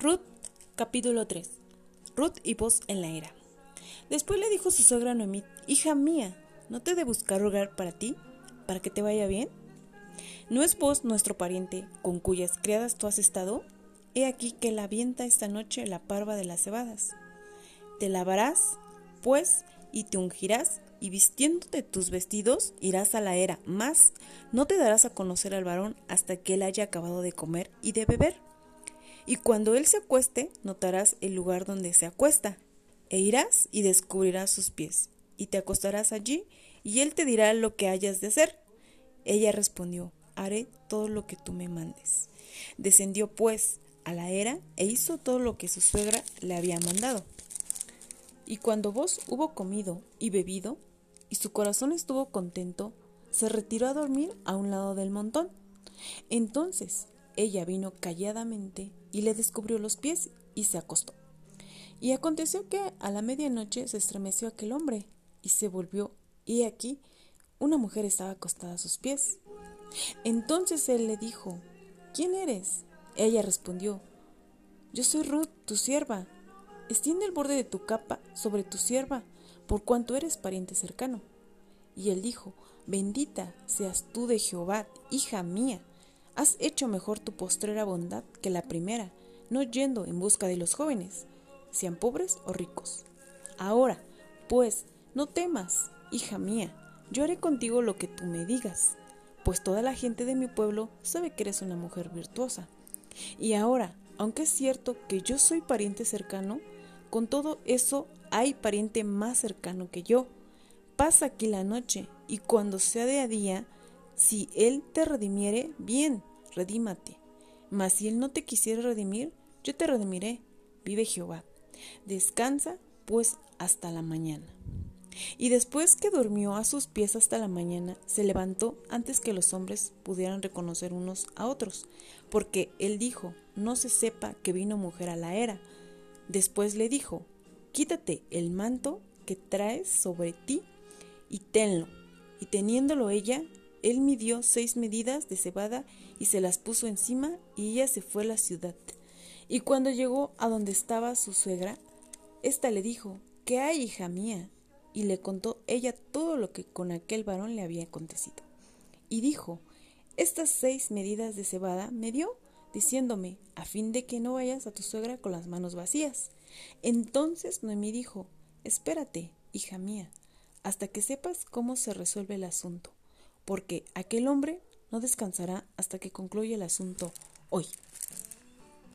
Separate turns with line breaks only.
Ruth, capítulo 3. Ruth y vos en la era. Después le dijo su suegra Noemí, hija mía, ¿no te de buscar hogar para ti, para que te vaya bien? ¿No es vos nuestro pariente con cuyas criadas tú has estado? He aquí que la avienta esta noche la parva de las cebadas. Te lavarás, pues, y te ungirás, y vistiéndote tus vestidos irás a la era, mas no te darás a conocer al varón hasta que él haya acabado de comer y de beber y cuando él se acueste, notarás el lugar donde se acuesta, e irás y descubrirás sus pies, y te acostarás allí, y él te dirá lo que hayas de hacer. Ella respondió, haré todo lo que tú me mandes. Descendió pues a la era e hizo todo lo que su suegra le había mandado. Y cuando vos hubo comido y bebido, y su corazón estuvo contento, se retiró a dormir a un lado del montón. Entonces ella vino calladamente y le descubrió los pies y se acostó. Y aconteció que a la medianoche se estremeció aquel hombre y se volvió, y aquí una mujer estaba acostada a sus pies. Entonces él le dijo, ¿quién eres? Ella respondió, yo soy Ruth, tu sierva. Extiende el borde de tu capa sobre tu sierva, por cuanto eres pariente cercano. Y él dijo, bendita seas tú de Jehová, hija mía Has hecho mejor tu postrera bondad que la primera, no yendo en busca de los jóvenes, sean pobres o ricos. Ahora, pues, no temas, hija mía, yo haré contigo lo que tú me digas, pues toda la gente de mi pueblo sabe que eres una mujer virtuosa. Y ahora, aunque es cierto que yo soy pariente cercano, con todo eso hay pariente más cercano que yo. Pasa aquí la noche, y cuando sea de día, si él te redimiere, bien, redímate. Mas si él no te quisiera redimir, yo te redimiré, vive Jehová. Descansa, pues, hasta la mañana. Y después que durmió a sus pies hasta la mañana, se levantó antes que los hombres pudieran reconocer unos a otros, porque él dijo, no se sepa que vino mujer a la era. Después le dijo, quítate el manto que traes sobre ti y tenlo. Y teniéndolo ella, él midió seis medidas de cebada y se las puso encima y ella se fue a la ciudad. Y cuando llegó a donde estaba su suegra, ésta le dijo, ¿qué hay, hija mía? Y le contó ella todo lo que con aquel varón le había acontecido. Y dijo, estas seis medidas de cebada me dio, diciéndome, a fin de que no vayas a tu suegra con las manos vacías. Entonces Noemí dijo, espérate, hija mía, hasta que sepas cómo se resuelve el asunto porque aquel hombre no descansará hasta que concluya el asunto hoy.